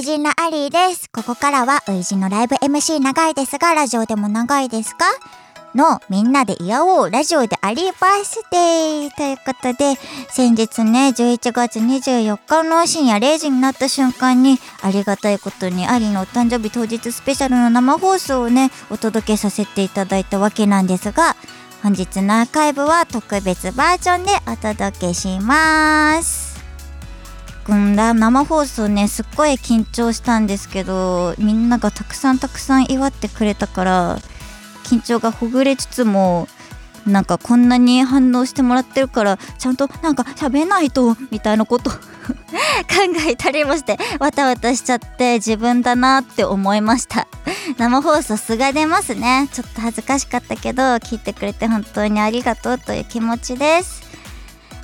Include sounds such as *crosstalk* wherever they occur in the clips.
いじんのアリーです。ここからは、ウイジンのライブ MC 長いですが、ラジオでも長いですか？の、みんなで祝おう、ラジオでアリーバースデーということで、先日ね、11月24日の深夜0時になった瞬間に、ありがたいことにアリのお誕生日当日スペシャルの生放送をね、お届けさせていただいたわけなんですが、本日のアーカイブは特別バージョンでお届けします。うん生放送ねすっごい緊張したんですけどみんながたくさんたくさん祝ってくれたから緊張がほぐれつつもなんかこんなに反応してもらってるからちゃんとなんか喋んないとみたいなこと *laughs* 考えたりもしてわたわたしちゃって自分だなって思いました。生放送素が出ますね。ちょっと恥ずかしかったけど聞いてくれて本当にありがとうという気持ちです。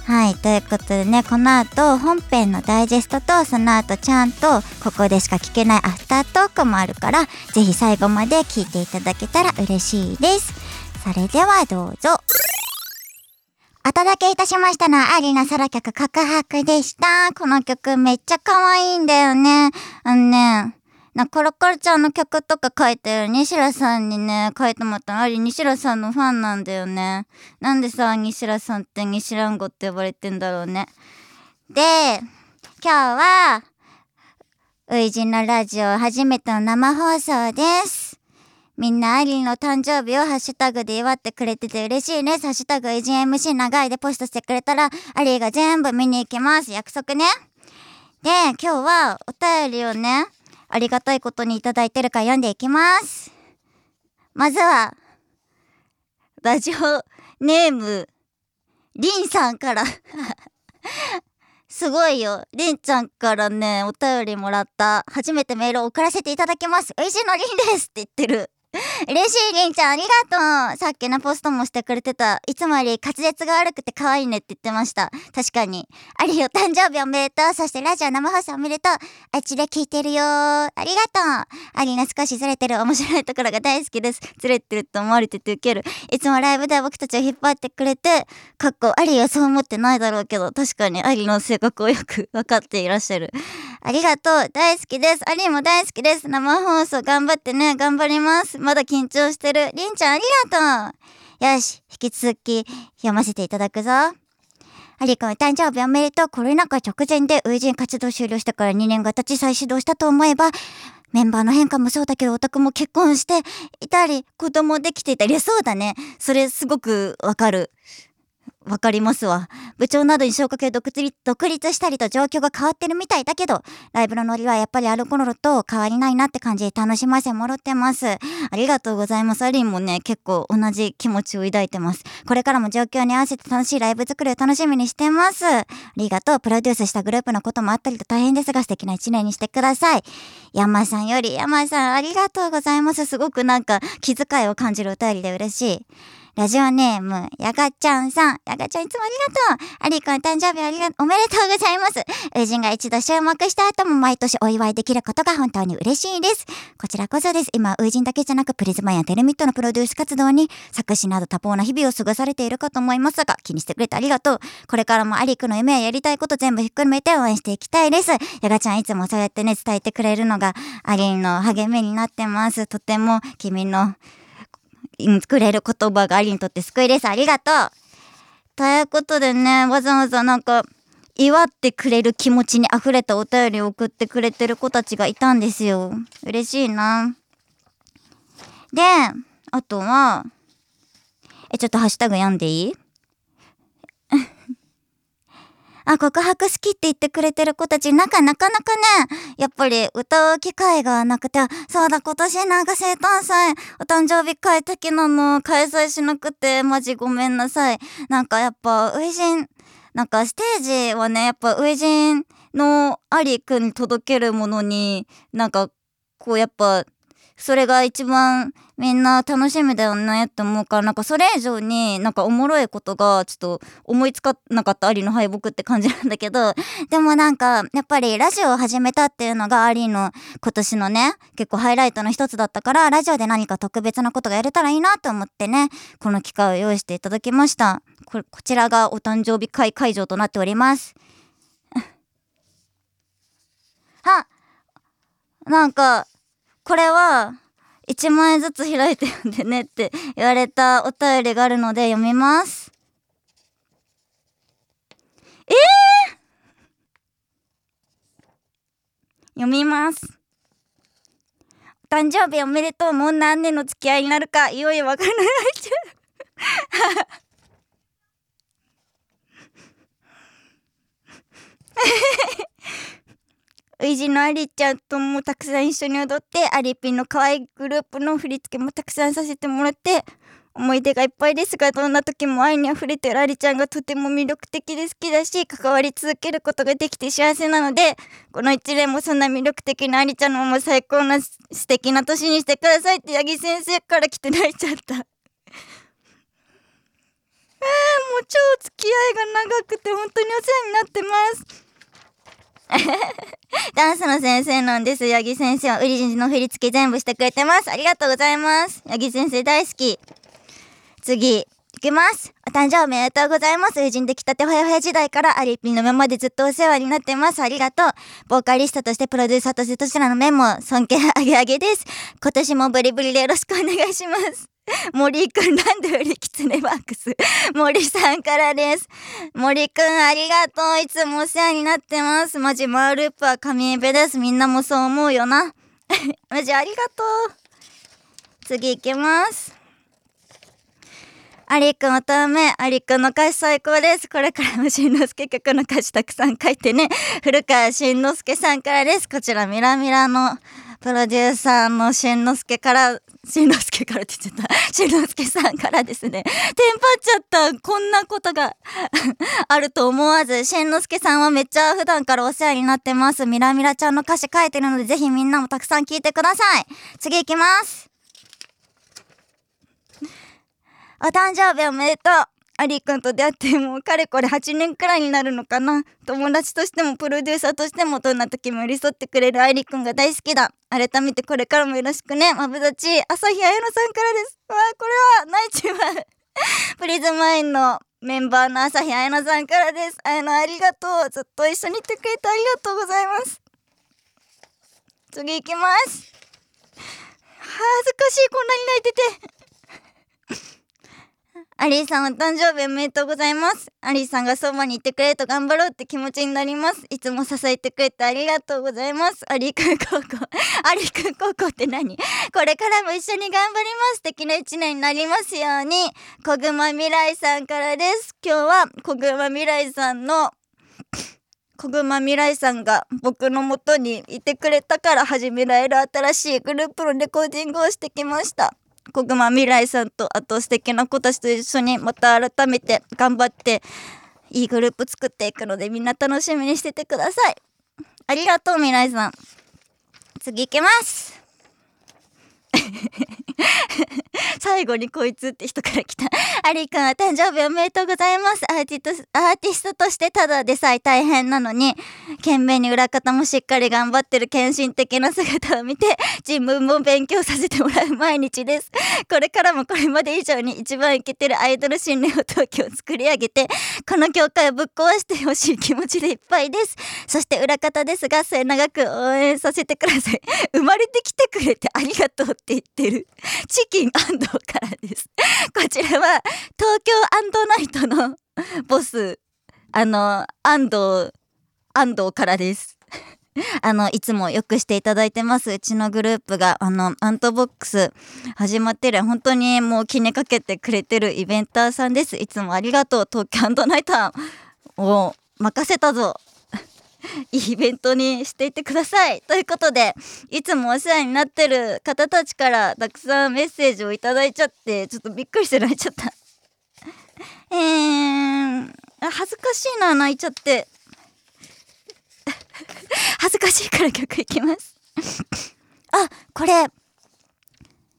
はい、ということでね、この後本編のダイジェストとその後ちゃんとここでしか聞けないアフタートークもあるから、ぜひ最後まで聞いていただけたら嬉しいです。それではどうぞ。お届けいたしましたのはアリナソロ曲告白でした。この曲めっちゃ可愛いんだよね。あのね、なコロコロちゃんの曲とか書いてる西良さんにね書いてもらったのあり西良さんのファンなんだよねなんでさ西良さんって西ランゴって呼ばれてんだろうねで今日はウイジのラジオ初めての生放送ですみんなアリの誕生日をハッシュタグで祝ってくれてて嬉しいです。ハッシュタグ AGMC 長いでポストしてくれたら、アリが全部見に行きます。約束ね。で、今日はお便りをね、ありがたいことにいただいてるから読んでいきます。まずは、ラジオネーム、りんさんから。*laughs* すごいよ。りんちゃんからね、お便りもらった。初めてメールを送らせていただきます。おいしいのりんですって言ってる。*laughs* 嬉しいりんちゃんありがとう。さっきのポストもしてくれてた。いつもより滑舌が悪くて可愛いねって言ってました。確かに。ありよ誕生日おめでとう。そしてラジオ生放送おめでとうあっちで聞いてるよ。ありがとう。アリーナ少しずれてる。面白いところが大好きです。ずれてると思われててウケるいつもライブで僕たちを引っ張ってくれてかっこアリーはそう思ってないだろうけど確かに。アリーの性格をよく分かっていらっしゃる。ありがとう。大好きです。アリーも大好きです。生放送頑張ってね。頑張ります。まだ緊張してる。りんちゃんありがとう。よし。引き続き読ませていただくぞ。アリ君誕生日おめでとう。コロナ禍直前でウイジン活動終了してから2年が経ち再始動したと思えばメンバーの変化もそうだけどオタクも結婚していたり子供できていたり。そうだね。それすごくわかる。わかりますわ。部長などに昇格で独立独立したりと状況が変わってるみたいだけど、ライブのノリはやっぱりある頃と変わりないなって感じで楽しませもろってます。ありがとうございます。アリンもね、結構同じ気持ちを抱いてます。これからも状況に合わせて楽しいライブ作りを楽しみにしてます。ありがとう。プロデュースしたグループのこともあったりと大変ですが素敵な一年にしてください。山さんより山さんありがとうございます。すごくなんか気遣いを感じるお便りで嬉しい。ラジオネーム、やがちゃんさん。やがちゃんいつもありがとう。アリくん誕生日ありが、おめでとうございます。友人が一度注目した後も毎年お祝いできることが本当に嬉しいです。こちらこそです。今、友人だけじゃなくプリズマやテレミットのプロデュース活動に作詞など多忙な日々を過ごされているかと思いますが、気にしてくれてありがとう。これからもアリくんの夢ややりたいこと全部ひっくるめて応援していきたいです。やがちゃんいつもそうやってね、伝えてくれるのがアリンの励みになってます。とても君のくれる言葉がありにとって救いです。ありがとう。ということでね、わざわざなんか、祝ってくれる気持ちに溢れたお便りを送ってくれてる子たちがいたんですよ。嬉しいな。で、あとは、え、ちょっとハッシュタグ読んでいい？あ、告白好きって言ってくれてる子たち、なんかなかなかね、やっぱり歌う機会がなくて、そうだ、今年なんか生誕祭、お誕生日会的なの開催しなくて、マジごめんなさい。なんかやっぱ、ウイジン、なんかステージはね、やっぱウイジンのアリくんに届けるものに、なんか、こうやっぱ、それが一番みんな楽しみだよねって思うからなんかそれ以上になんかおもろいことがちょっと思いつかなかったアリの敗北って感じなんだけど *laughs* でもなんかやっぱりラジオを始めたっていうのがアリの今年のね結構ハイライトの一つだったからラジオで何か特別なことがやれたらいいなと思ってねこの機会を用意していただきました。ここちらがお誕生日会会場となっております。*laughs* はなんか、これは、1万円ずつ開いて読んでねって言われたお便りがあるので読みます。えー、読みます。誕生日おめでとう。もう何年の付き合いになるか、いよいよわからないちゃう。ウイジのアリちゃんともたくさん一緒に踊ってアリピンの可愛いグループの振り付けもたくさんさせてもらって思い出がいっぱいですがどんな時も愛にあふれてるアリちゃんがとても魅力的で好きだし関わり続けることができて幸せなのでこの一年もそんな魅力的なアリちゃんのまま最高な素敵な年にしてくださいって八木先生から来て泣いちゃった。あ *laughs* もう超付き合いが長くて本当にお世話になってますダンスの先生なんです。八木先生はウリジンの振り付け全部してくれてます。ありがとうございます。八木先生大好き。次、いきます。お誕生日おめでとうございます。友人できたてほやほや時代からアリピンのままでずっとお世話になってます。ありがとう。ボーカリストとしてプロデューサーとしてどちらの面も尊敬あげあげです。今年もブリブリでよろしくお願いします。*laughs* 森くんなんでよりキツネバックス？*laughs* 森さんからです。森くんありがとう。いつもお世話になってます。マジマーループは神エベです。みんなもそう思うよな。*laughs* マジありがとう。次行きます。アリくんおため、アリくんの歌詞最高です。これからもしんのすけ曲の歌詞たくさん書いてね。古川しんのすけさんからです。こちらミラミラのプロデューサーのしんのすけから、しんのすけからって言っちゃった。*laughs* しんのすけさんからですね。テンパっちゃった。こんなことが *laughs* あると思わず、しんのすけさんはめっちゃ普段からお世話になってます。ミラミラちゃんの歌詞書いてるので、ぜひみんなもたくさん聞いてください。次行きます。お誕生日おめでとうアリーくんと出会ってもうかれこれ8年くらいになるのかな。友達としてもプロデューサーとしてもどんな時も寄り添ってくれるアリーくんが大好きだ。改めてこれからもよろしくね。まぶだち朝日彩乃さんからです。わあこれはナイチュはプリズマインのメンバーの朝日彩乃さんからです。彩乃ありがとう。ずっと一緒にいてくれてありがとうございます。次行きます。恥ずかしいこんなに泣いてて。アリーさんお誕生日おめでとうございます。アリーさんがそばにいてくれると頑張ろうって気持ちになります。いつも支えてくれてありがとうございます。アリーくん高校。*laughs* アリーくん高校って何？これからも一緒に頑張ります。素敵な一年になりますように。小熊未来さんからです。今日は小熊未来さんの小熊未来さんが僕のもとにいてくれたから始められる新しいグループのレコーディングをしてきました。小熊未来さんとあと素敵な子たちと一緒にまた改めて頑張っていいグループ作っていくのでみんな楽しみにしててください。ありがとう未来さん。次行きます。*laughs* 最後にこいつって人から来た。*laughs* アリーくん、誕生日おめでとうございます。アーティスト、アーティストとしてただでさえ大変なのに、懸命に裏方もしっかり頑張ってる献身的な姿を見て、自分も勉強させてもらう毎日です。これからもこれまで以上に一番イケてるアイドル新ネオ東京を作り上げて、この業界をぶっ壊してほしい気持ちでいっぱいです。そして裏方ですが、末永く応援させてください。生まれてきてくれてありがとうってって言ってる。チキン安藤からです。こちらは東京アンドナイトのボス、あの、安藤、安藤からです。あの、いつもよくしていただいてます。うちのグループが、あの、アントボックス始まってる、本当にもう気にかけてくれてるイベンターさんです。いつもありがとう。東京アンドナイターを任せたぞ。いいイベントにしていってください。ということで、いつもお世話になってる方たちからたくさんメッセージをいただいちゃって、ちょっとびっくりして泣いちゃった。*laughs* えー、恥ずかしいな、泣いちゃって。*laughs* 恥ずかしいから曲いきます。*laughs* あ、これ、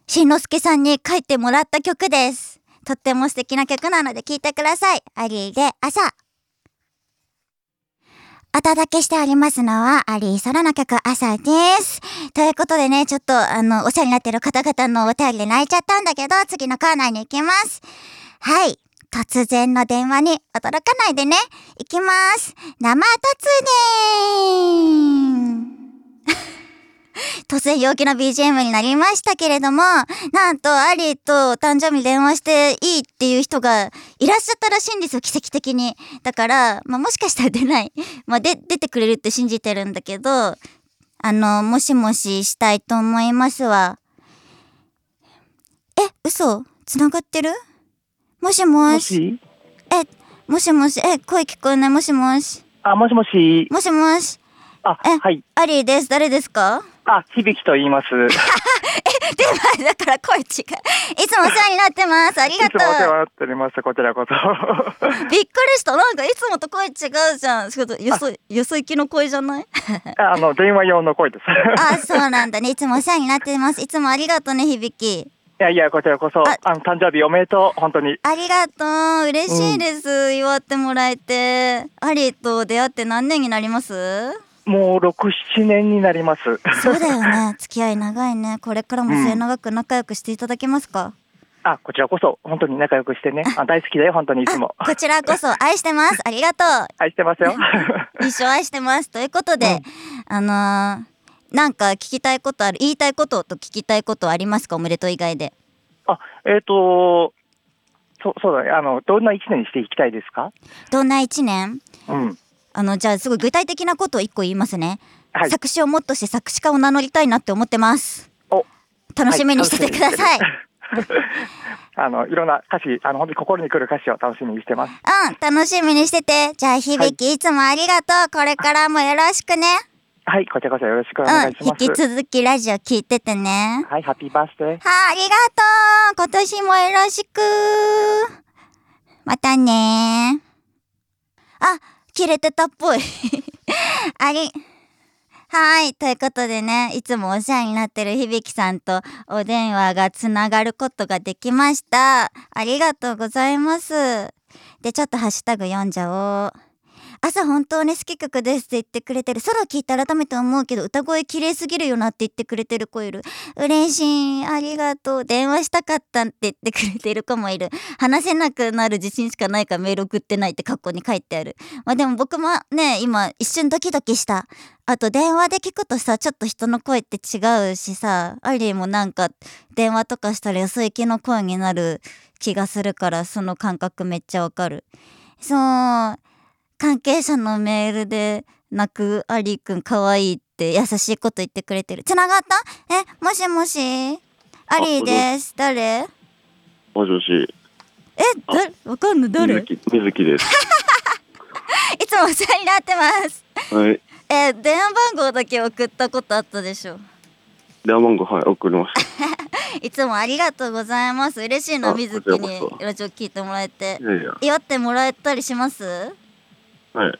しんのすけさんに書いてもらった曲です。とっても素敵な曲なので聴いてください。アリーで朝。お届けしておりますのは、アリーソラの曲、朝です。ということでね、ちょっと、あの、お世話になってる方々のお便りで泣いちゃったんだけど、次のコーナーに行きます。はい。突然の電話に驚かないでね。行きます。生突然 *laughs* 突然陽気な BGM になりましたけれども、なんとアリーと誕生日電話していいっていう人がいらっしゃったらしいんですよ、奇跡的に。だから、まあ、もしかしたら出ない。*laughs* まあ、で、出てくれるって信じてるんだけど、あの、もしもししたいと思いますわ。え、嘘？繋がってる？もしもし？え、もしもし、え、声聞こえない？もしもし？あ、もしもし。もしもし？あ、はい。アリーです。誰ですか？あ、響と言います。え、でも、だから声違う。いつもお世話になってます。ありがとう。いつもお世話になっております。こちらこそ。びっくりした。なんかいつもと声違うじゃん。ちょっとよそ、よそ行きの声じゃない？あの、電話用の声です。*laughs* あ、そうなんだね。いつもお世話になってます。いつもありがとうね、響。いやいや、こちらこそ、あの、誕生日おめでとう、本当に。ありがとう。嬉しいです。うん、祝ってもらえて。アリと出会って何年になります？もう6、7年になります。そうだよね。*laughs* 付き合い長いね。これからも末永く仲良くしていただけますか、うん、あ、こちらこそ、本当に仲良くしてね。あ大好きだよ、本当にいつも。こちらこそ、愛してます。ありがとう。*laughs* 愛してますよ。*laughs* 一生愛してます。ということで、うん、あのーなんか聞きたいことある言いたいことと聞きたいことありますか？おめでとう以外で。あえっ、ー、とそそうだねあのどんな一年にしていきたいですか？どんな一年？うんあのじゃあすごい具体的なことを一個言いますね、はい、作詞をもっとして作詞家を名乗りたいなって思ってます。お。楽しみにしててください、はい。*laughs* あのいろんな歌詞あの本当に心にくる歌詞を楽しみにしてます。うん楽しみにしてて。じゃあ響き、はい、いつもありがとう。これからもよろしくね。はい、こちらこそよろしくお願いします。うん、引き続きラジオ聞いててね。はい、ハッピーバースデー。はあ、ありがとう。今年もよろしく。またねあ、切れてたっぽい。*laughs* あり、はい。ということでね、いつもお世話になってる響さんとお電話がつながることができました。ありがとうございます。で、ちょっとハッシュタグ読んじゃおう。朝本当に好き曲ですって言ってくれてる。ソロ聞いて改めて思うけど、歌声綺麗すぎるよなって言ってくれてる子いる。嬉しい。ありがとう。電話したかったって言ってくれてる子もいる。話せなくなる自信しかないからメール送ってないって過去に書いてある。まあでも僕もね、今一瞬ドキドキした。あと電話で聞くとさ、ちょっと人の声って違うしさ、アリーもなんか電話とかしたらよそ行きの声になる気がするから、その感覚めっちゃわかる。そう。関係者のメールで泣くアリーくん可愛いって優しいこと言ってくれてる。繋がった？え、もしもし？アリーです。誰？もしもし。え、だ、わかんない。誰？水木水木です。*laughs* いつもお世話になってます。はい。え、電話番号だけ送ったことあったでしょ？電話番号はい送りました。*laughs* いつもありがとうございます。嬉しいな水木に。ラジオ聞いてもらえて。祝ってもらえたりします？はい。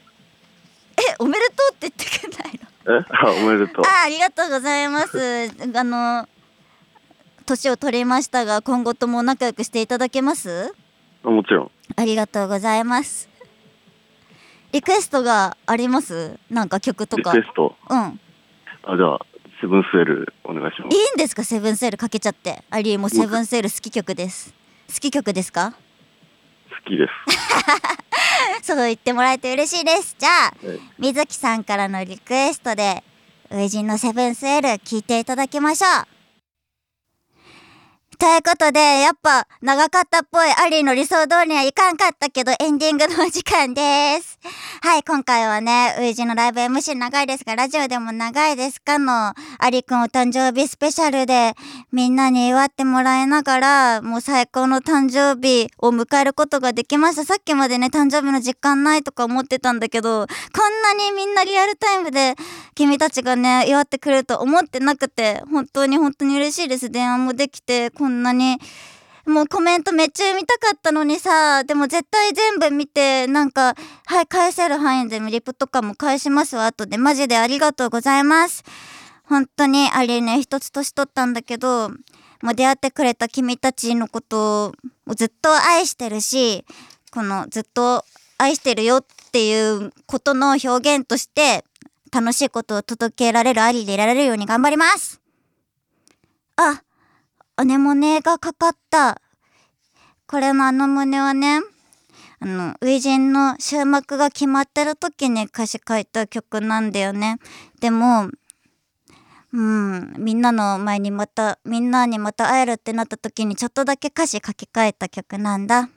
え、おめでとうって言ってくんないの？え、*laughs* あ、おめでとう。あ、ありがとうございます。*laughs* あの、年を取りましたが、今後とも仲良くしていただけます？あもちろん。ありがとうございます。リクエストがあります？なんか曲とか。リクエスト？うん。あ、じゃあ、セブンスエルお願いします。いいんですか？セブンスエルかけちゃって。アリーもセブンスエル好き曲です。好き曲ですか？好きです。*laughs* そう言ってもらえて嬉しいです。じゃあ、水木さんからのリクエストで、初陣のセブンスエール聞いていただきましょう。ということで、やっぱ長かったっぽいアリーの理想通りにはいかんかったけど、エンディングのお時間です。はい、今回はね、ウイジのライブ MC 長いですが、ラジオでも長いですかの、アリくんお誕生日スペシャルで、みんなに祝ってもらいながら、もう最高の誕生日を迎えることができました。さっきまでね、誕生日の実感ないとか思ってたんだけど、こんなにみんなリアルタイムで、君たちがね、祝ってくれると思ってなくて、本当に本当に嬉しいです。電話もできて、こんなにもうコメントめっちゃ読みたかったのにさでも絶対全部見てなんかはい返せる範囲でリプとかも返しますわ。後でマジでありがとうございます。本当にあれね一つ年取ったんだけどもう出会ってくれた君たちのことをずっと愛してるしこのずっと愛してるよっていうことの表現として楽しいことを届けられるありでいられるように頑張ります。あアネモネがかかった。これのあの胸はね、あの、初陣の終幕が決まってる時に歌詞書いた曲なんだよね。でも、うん、みんなの前にまた、みんなにまた会えるってなった時にちょっとだけ歌詞書き換えた曲なんだ。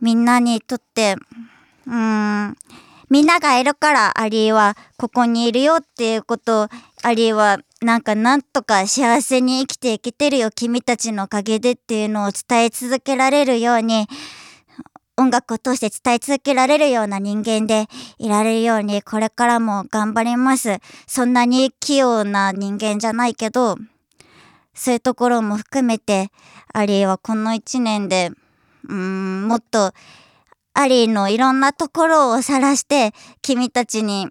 みんなにとって、うん、みんながいるからアリーはここにいるよっていうことを、アリーはなんかなんとか幸せに生きていけてるよ君たちのおかげでっていうのを伝え続けられるように、音楽を通して伝え続けられるような人間でいられるようにこれからも頑張ります。そんなに器用な人間じゃないけど、そういうところも含めて、アリーはこの一年で、うーん、もっと、アリーのいろんなところを晒して、君たちに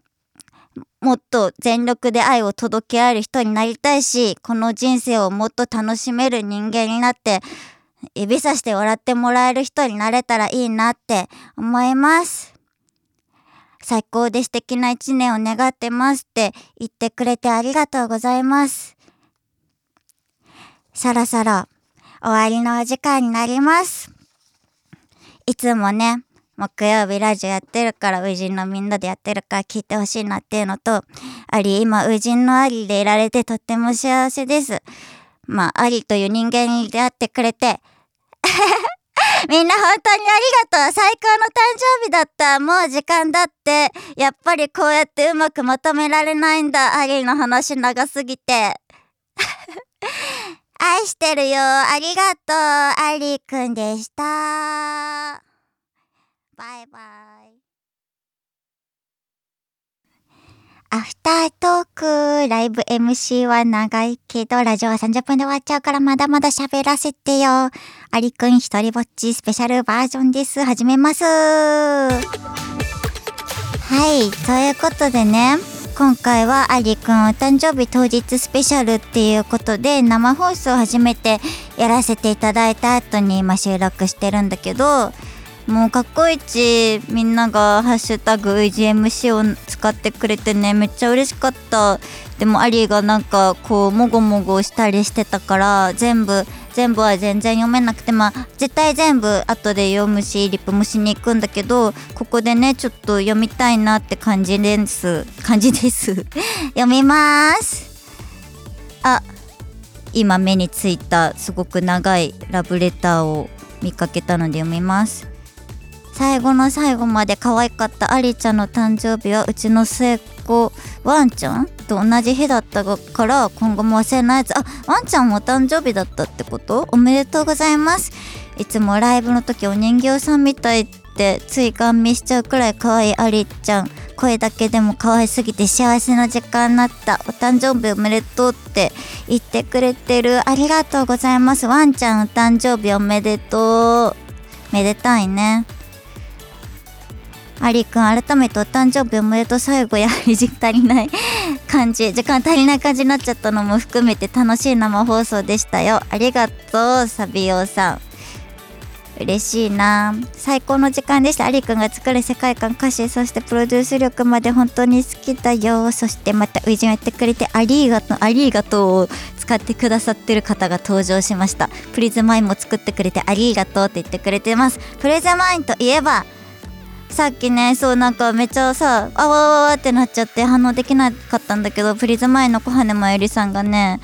もっと全力で愛を届け合える人になりたいし、この人生をもっと楽しめる人間になって、指さして笑ってもらえる人になれたらいいなって思います。最高で素敵な一年を願ってますって言ってくれてありがとうございます。そろそろ終わりのお時間になります。いつもね、木曜日ラジオやってるから、ウジンのみんなでやってるから聞いてほしいなっていうのと、あり、今、ウジンのアリでいられてとっても幸せです。まあ、アリという人間に出会ってくれて、*laughs* みんな本当にありがとう。最高の誕生日だった。もう時間だって。やっぱりこうやってうまくまとめられないんだ。アリの話長すぎて。*laughs* 愛してるよ。ありがとう。アリくんでした。バイバイ。アフタートークライブ MC は長いけどラジオは30分で終わっちゃうからまだまだ喋らせてよ。アリくん一人ぼっちスペシャルバージョンです。始めます。はいということでね今回はアリくんお誕生日当日スペシャルっていうことで生放送初めてやらせていただいた後に今収録してるんだけどもうかっこいちみんなが「ハッシュタグ VGMC」を使ってくれてねめっちゃ嬉しかった。でもアリーがなんかこうもごもごしたりしてたから全部全部は全然読めなくてまあ絶対全部後で読むしリップもしに行くんだけどここでねちょっと読みたいなって感じです。感じです。*laughs* 読みます。あ今目についたすごく長いラブレターを見かけたので読みます。最後の最後まで可愛かったアリちゃんの誕生日はうちの末っ子ワンちゃんと同じ日だったから今後も忘れないやつ。あワンちゃんも誕生日だったってこと？おめでとうございます。いつもライブの時お人形さんみたいってついガン見しちゃうくらい可愛いアリちゃん。声だけでも可愛すぎて幸せな時間になった。お誕生日おめでとうって言ってくれてるありがとうございます。ワンちゃんお誕生日おめでとう。めでたいね。アリくん改めてお誕生日おめでとう。最後やはり時間足りない感じ時間足りない感じになっちゃったのも含めて楽しい生放送でしたよありがとう。サビオさん嬉しいな最高の時間でしたアリくんが作る世界観歌詞そしてプロデュース力まで本当に好きだよそしてまたウイジンやってくれてありがとう。ありがとう。を使ってくださってる方が登場しましたプリズマインも作ってくれてありがとう。って言ってくれてますプリズマインといえばさっきねそうなんかめっちゃさあわわわってなっちゃって反応できなかったんだけどプリズマインの小羽真由里さんがね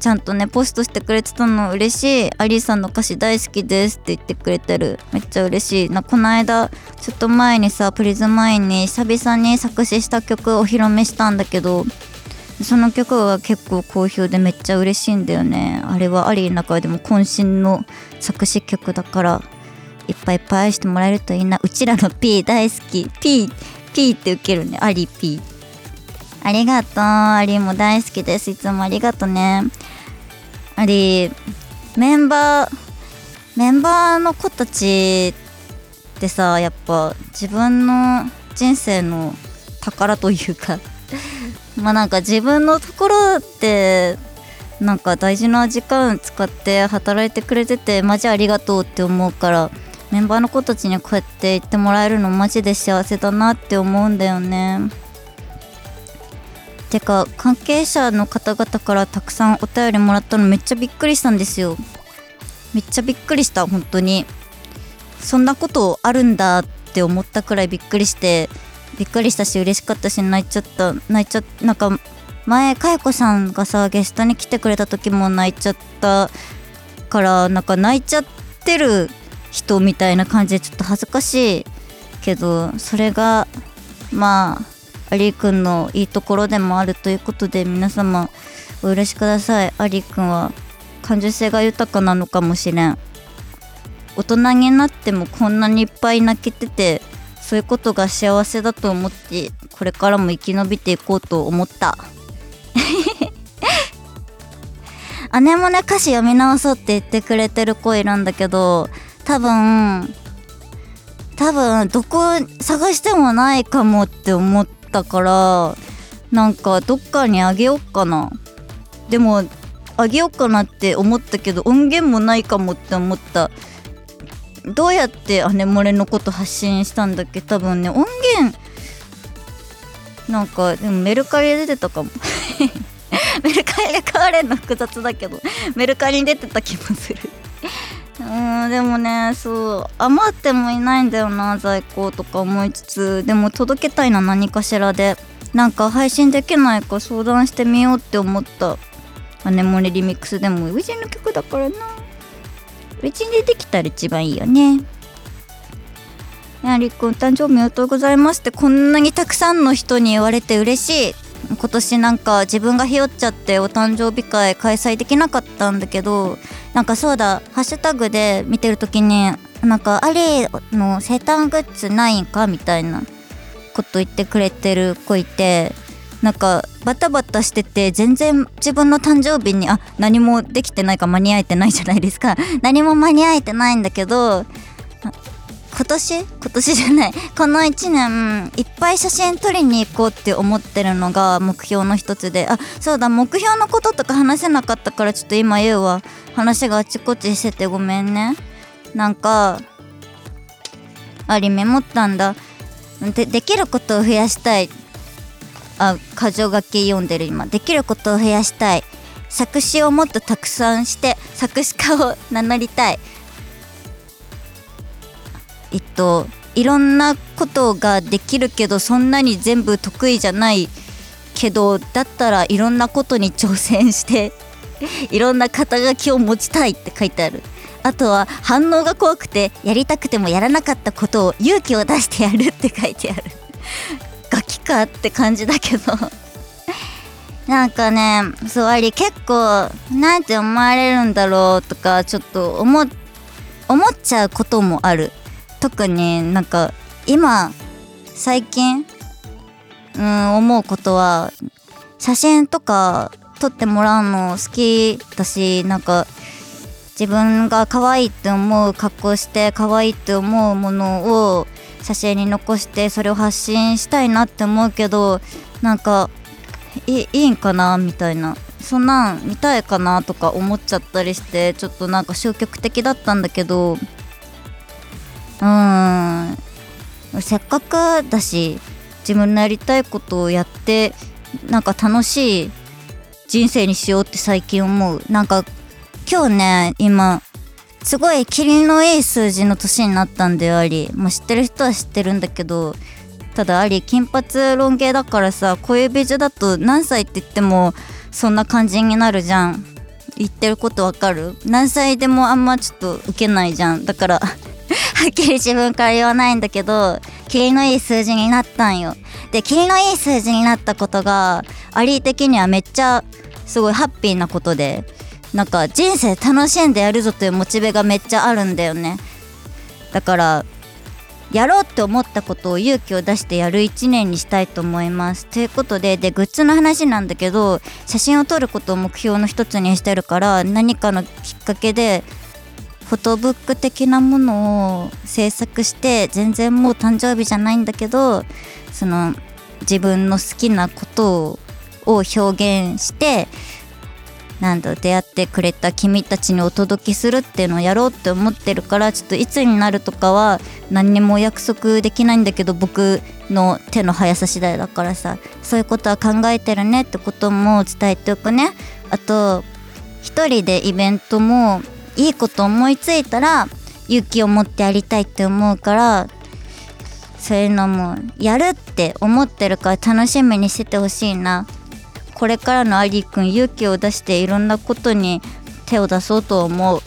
ちゃんとねポストしてくれてたの嬉しい。アリーさんの歌詞大好きですって言ってくれてる。めっちゃ嬉しい。なこの間ちょっと前にさプリズマインに久々に作詞した曲をお披露目したんだけどその曲が結構好評でめっちゃ嬉しいんだよね。あれはアリーの中でも渾身の作詞曲だから。いっぱいいっぱい愛してもらえるといいな。うちらの P 大好き。P P って受けるね。アリ P ありがとう。アリも大好きです。いつもありがとね。アリメンバーメンバーの子たちってさやっぱ自分の人生の宝というか *laughs* まあなんか自分のところってなんか大事な時間使って働いてくれててマジありがとうって思うからメンバーの子たちにこうやって言ってもらえるのマジで幸せだなって思うんだよね。てか関係者の方々からたくさんお便りもらったのめっちゃびっくりしたんですよ。めっちゃびっくりした本当に。そんなことあるんだって思ったくらいびっくりしてびっくりしたし嬉しかったし泣いちゃった泣いちゃったなんか前かよこさんがさゲストに来てくれた時も泣いちゃったからなんか泣いちゃってる人みたいな感じでちょっと恥ずかしいけどそれがまあアリーくんのいいところでもあるということで皆様お許しください。アリーくんは感受性が豊かなのかもしれん。大人になってもこんなにいっぱい泣けててそういうことが幸せだと思ってこれからも生き延びていこうと思った。*laughs* 姉もね歌詞読み直そうって言ってくれてる子いるんだけど多分多分どこ探してもないかもって思ったからなんかどっかにあげよっかな。でもあげようかなって思ったけど音源もないかもって思った。どうやって姉漏れのこと発信したんだっけ？多分ね音源なんかでもメルカリで出てたかも。*laughs* メルカリで買われるの複雑だけどメルカリに出てた気もする。うんでもねそう余ってもいないんだよな在庫とか思いつつでも届けたいな何かしらで。なんか配信できないか相談してみようって思った。姉もリミックスでもウジの曲だからな。うちにできたら一番いいよね。やりくん誕生日おめでとうございますってこんなにたくさんの人に言われて嬉しい。今年なんか自分がひよっちゃってお誕生日会開催できなかったんだけどなんかそうだハッシュタグで見てる時になんかあれの生誕グッズないんかみたいなこと言ってくれてる子いてなんかバタバタしてて全然自分の誕生日にあ何もできてないか間に合えてないじゃないですか。何も間に合えてないんだけど今年？今年じゃない。*laughs* この1年いっぱい写真撮りに行こうって思ってるのが目標の一つで。あそうだ。目標のこととか話せなかったからちょっと今言うわ。話があちこちしててごめんね。なんかありメモったんだ。でできることを増やしたい。あ箇条書き読んでる今。できることを増やしたい。作詞をもっとたくさんして作詞家を名乗りたい。えっといろんなことができるけどそんなに全部得意じゃないけどだったら *laughs* いろんなことに挑戦していろんな肩書きを持ちたいって書いてある。あとは反応が怖くてやりたくてもやらなかったことを勇気を出してやるって書いてある。*laughs* ガキかって感じだけど。*laughs* なんかねそうあり結構なんて思われるんだろうとかちょっと思思っちゃうこともある。特になんか今最近うん思うことは写真とか撮ってもらうの好きだしなんか自分が可愛いって思う格好して可愛いって思うものを写真に残してそれを発信したいなって思うけどなんかいいいんかなみたいな。そんなん見たいかなとか思っちゃったりしてちょっとなんか消極的だったんだけどうん。せっかくだし自分のやりたいことをやってなんか楽しい人生にしようって最近思う。なんか今日ね今すごいキリのいい数字の年になったんだよアリもう知ってる人は知ってるんだけどただアリ金髪ロン毛だからさ小指樹だと何歳って言ってもそんな感じになるじゃん。言ってることわかる？何歳でもあんまちょっと受けないじゃん。だから *laughs* はっきり自分から言わないんだけどキリのいい数字になったんよ。でキリのいい数字になったことがアリー的にはめっちゃすごいハッピーなことでなんか人生楽しんでやるぞというモチベがめっちゃあるんだよね。だからやろうって思ったことを勇気を出してやる1年にしたいと思います。ということででグッズの話なんだけど写真を撮ることを目標の一つにしてるから何かのきっかけでフォトブック的なものを制作して全然もう誕生日じゃないんだけどその自分の好きなことを表現してなんだ出会ってくれた君たちにお届けするっていうのをやろうって思ってるからちょっといつになるとかは何にも約束できないんだけど僕の手の速さ次第だからさそういうことは考えてるねってことも伝えておくね。あと一人でイベントもいいこと思いついたら勇気を持ってやりたいって思うからそういうのもやるって思ってるから楽しみにしててほしいな。これからのアリーくん勇気を出していろんなことに手を出そうと思う。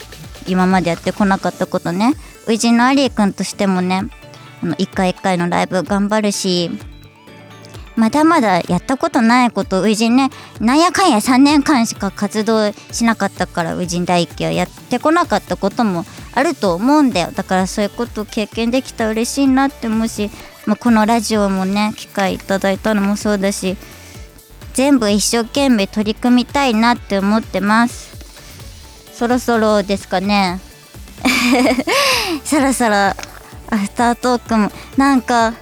今までやってこなかったことね。初陣のアリーくんとしてもねあの一回一回のライブ頑張るしまだまだやったことないこと初陣ねなんやかんや3年間しか活動しなかったから初陣大輝はやってこなかったこともあると思うんだよ。だからそういうことを経験できたら嬉しいなって思うし、まあ、このラジオもね機会いただいたのもそうだし全部一生懸命取り組みたいなって思ってます。そろそろですかね。*laughs* そろそろアフタートークもなんか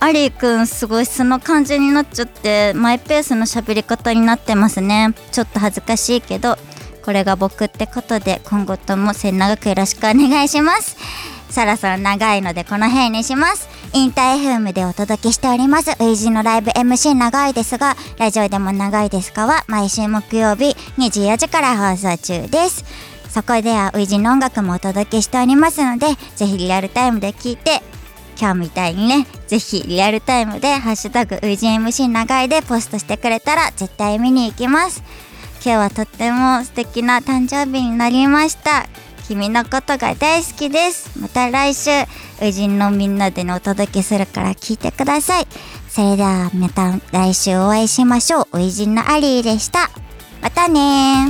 アリーくんすごい素の感じになっちゃってマイペースの喋り方になってますね。ちょっと恥ずかしいけどこれが僕ってことで今後とも末永くよろしくお願いします。そろそろ長いのでこの辺にします。インター FM でお届けしております。ウイジのライブ MC 長いですがラジオでも長いですかは毎週木曜日24時から放送中です。そこではウイジの音楽もお届けしておりますのでぜひリアルタイムで聞いて今日みたいにねぜひリアルタイムで「ハッシュタグウイジ MC 長い」でポストしてくれたら絶対見に行きます。今日はとっても素敵な誕生日になりました。君のことが大好きです。また来週ウジンのみんなでのお届けするから聞いてください。それではまた来週お会いしましょう。ウイジンのアリーでした。またね